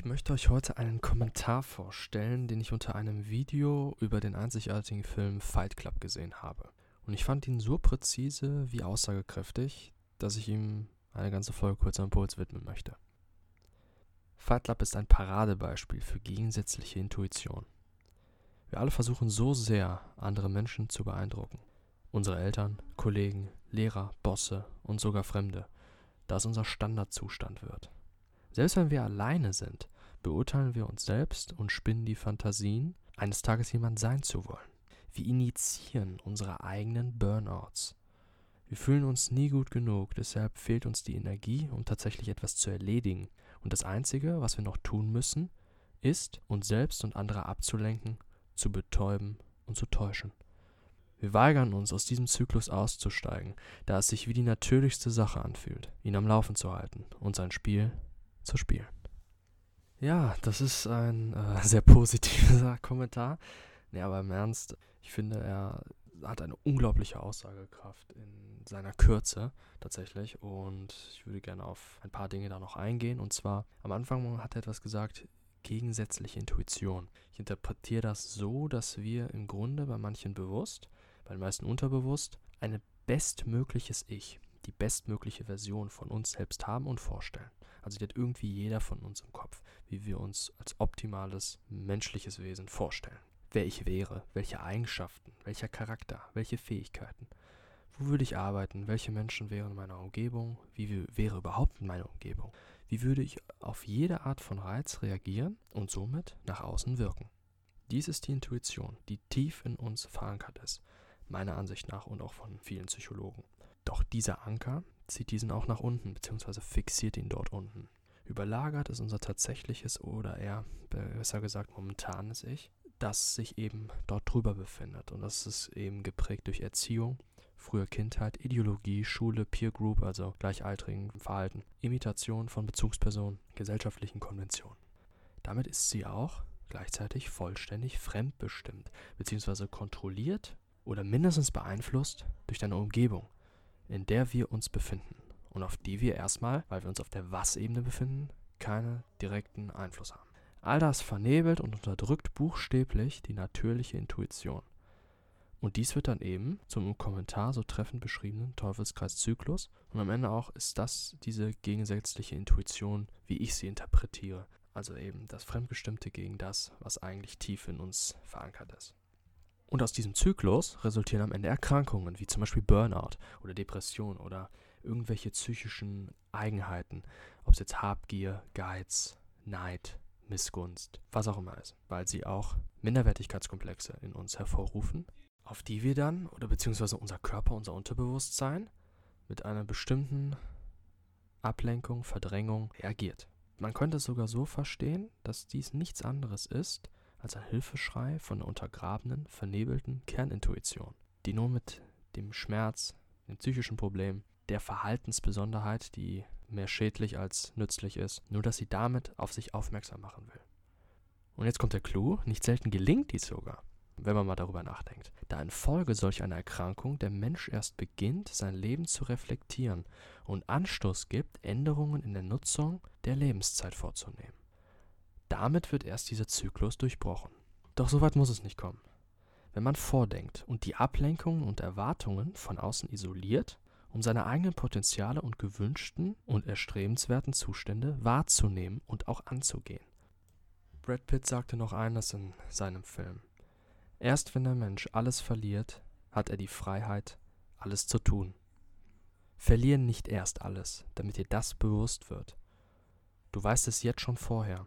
Ich möchte euch heute einen Kommentar vorstellen, den ich unter einem Video über den einzigartigen Film Fight Club gesehen habe. Und ich fand ihn so präzise wie aussagekräftig, dass ich ihm eine ganze Folge kurzer Impuls widmen möchte. Fight Club ist ein Paradebeispiel für gegensätzliche Intuition. Wir alle versuchen so sehr, andere Menschen zu beeindrucken. Unsere Eltern, Kollegen, Lehrer, Bosse und sogar Fremde, da es unser Standardzustand wird. Selbst wenn wir alleine sind, beurteilen wir uns selbst und spinnen die Fantasien, eines Tages jemand sein zu wollen. Wir initiieren unsere eigenen Burnouts. Wir fühlen uns nie gut genug, deshalb fehlt uns die Energie, um tatsächlich etwas zu erledigen. Und das Einzige, was wir noch tun müssen, ist, uns selbst und andere abzulenken, zu betäuben und zu täuschen. Wir weigern uns, aus diesem Zyklus auszusteigen, da es sich wie die natürlichste Sache anfühlt, ihn am Laufen zu halten und sein Spiel zu spielen. Ja, das ist ein äh, sehr positiver Kommentar. Nee, aber im Ernst, ich finde, er hat eine unglaubliche Aussagekraft in seiner Kürze tatsächlich und ich würde gerne auf ein paar Dinge da noch eingehen und zwar am Anfang hat er etwas gesagt, gegensätzliche Intuition. Ich interpretiere das so, dass wir im Grunde bei manchen bewusst, bei den meisten unterbewusst, ein bestmögliches Ich, die bestmögliche Version von uns selbst haben und vorstellen. Also die hat irgendwie jeder von uns im Kopf, wie wir uns als optimales menschliches Wesen vorstellen wer ich wäre, welche Eigenschaften, welcher Charakter, welche Fähigkeiten. Wo würde ich arbeiten? Welche Menschen wären in meiner Umgebung? Wie wäre überhaupt meine Umgebung? Wie würde ich auf jede Art von Reiz reagieren und somit nach außen wirken? Dies ist die Intuition, die tief in uns verankert ist, meiner Ansicht nach und auch von vielen Psychologen. Doch dieser Anker zieht diesen auch nach unten, beziehungsweise fixiert ihn dort unten. Überlagert ist unser tatsächliches oder eher, besser gesagt, momentanes Ich das sich eben dort drüber befindet. Und das ist eben geprägt durch Erziehung, frühe Kindheit, Ideologie, Schule, Peer Group, also gleichaltrigen Verhalten, Imitation von Bezugspersonen, gesellschaftlichen Konventionen. Damit ist sie auch gleichzeitig vollständig fremdbestimmt, beziehungsweise kontrolliert oder mindestens beeinflusst durch deine Umgebung, in der wir uns befinden und auf die wir erstmal, weil wir uns auf der Was-Ebene befinden, keinen direkten Einfluss haben. All das vernebelt und unterdrückt buchstäblich die natürliche Intuition. Und dies wird dann eben zum im Kommentar so treffend beschriebenen Teufelskreiszyklus. Und am Ende auch ist das diese gegensätzliche Intuition, wie ich sie interpretiere. Also eben das Fremdbestimmte gegen das, was eigentlich tief in uns verankert ist. Und aus diesem Zyklus resultieren am Ende Erkrankungen, wie zum Beispiel Burnout oder Depression oder irgendwelche psychischen Eigenheiten, ob es jetzt Habgier, Geiz, Neid, Missgunst, was auch immer ist, weil sie auch Minderwertigkeitskomplexe in uns hervorrufen, auf die wir dann, oder beziehungsweise unser Körper, unser Unterbewusstsein, mit einer bestimmten Ablenkung, Verdrängung reagiert. Man könnte es sogar so verstehen, dass dies nichts anderes ist als ein Hilfeschrei von der untergrabenen, vernebelten Kernintuition, die nur mit dem Schmerz, dem psychischen Problem, der Verhaltensbesonderheit, die mehr schädlich als nützlich ist, nur dass sie damit auf sich aufmerksam machen will. Und jetzt kommt der Clou, nicht selten gelingt dies sogar, wenn man mal darüber nachdenkt, da infolge solch einer Erkrankung der Mensch erst beginnt, sein Leben zu reflektieren und Anstoß gibt, Änderungen in der Nutzung der Lebenszeit vorzunehmen. Damit wird erst dieser Zyklus durchbrochen. Doch so weit muss es nicht kommen. Wenn man vordenkt und die Ablenkungen und Erwartungen von außen isoliert um seine eigenen Potenziale und gewünschten und erstrebenswerten Zustände wahrzunehmen und auch anzugehen. Brad Pitt sagte noch eines in seinem Film. Erst wenn der Mensch alles verliert, hat er die Freiheit, alles zu tun. Verlieren nicht erst alles, damit dir das bewusst wird. Du weißt es jetzt schon vorher.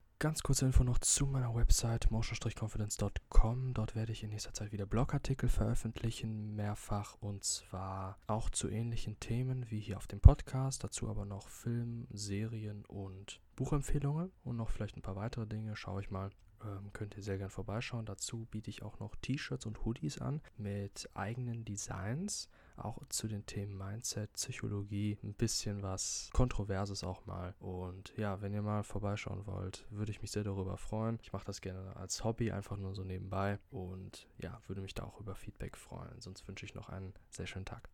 Ganz kurze Info noch zu meiner Website motion-confidence.com. Dort werde ich in nächster Zeit wieder Blogartikel veröffentlichen, mehrfach und zwar auch zu ähnlichen Themen wie hier auf dem Podcast. Dazu aber noch Film, Serien und Buchempfehlungen und noch vielleicht ein paar weitere Dinge. Schaue ich mal. Ähm, könnt ihr sehr gerne vorbeischauen. Dazu biete ich auch noch T-Shirts und Hoodies an mit eigenen Designs auch zu den Themen Mindset, Psychologie, ein bisschen was Kontroverses auch mal. Und ja, wenn ihr mal vorbeischauen wollt, würde ich mich sehr darüber freuen. Ich mache das gerne als Hobby, einfach nur so nebenbei. Und ja, würde mich da auch über Feedback freuen. Sonst wünsche ich noch einen sehr schönen Tag.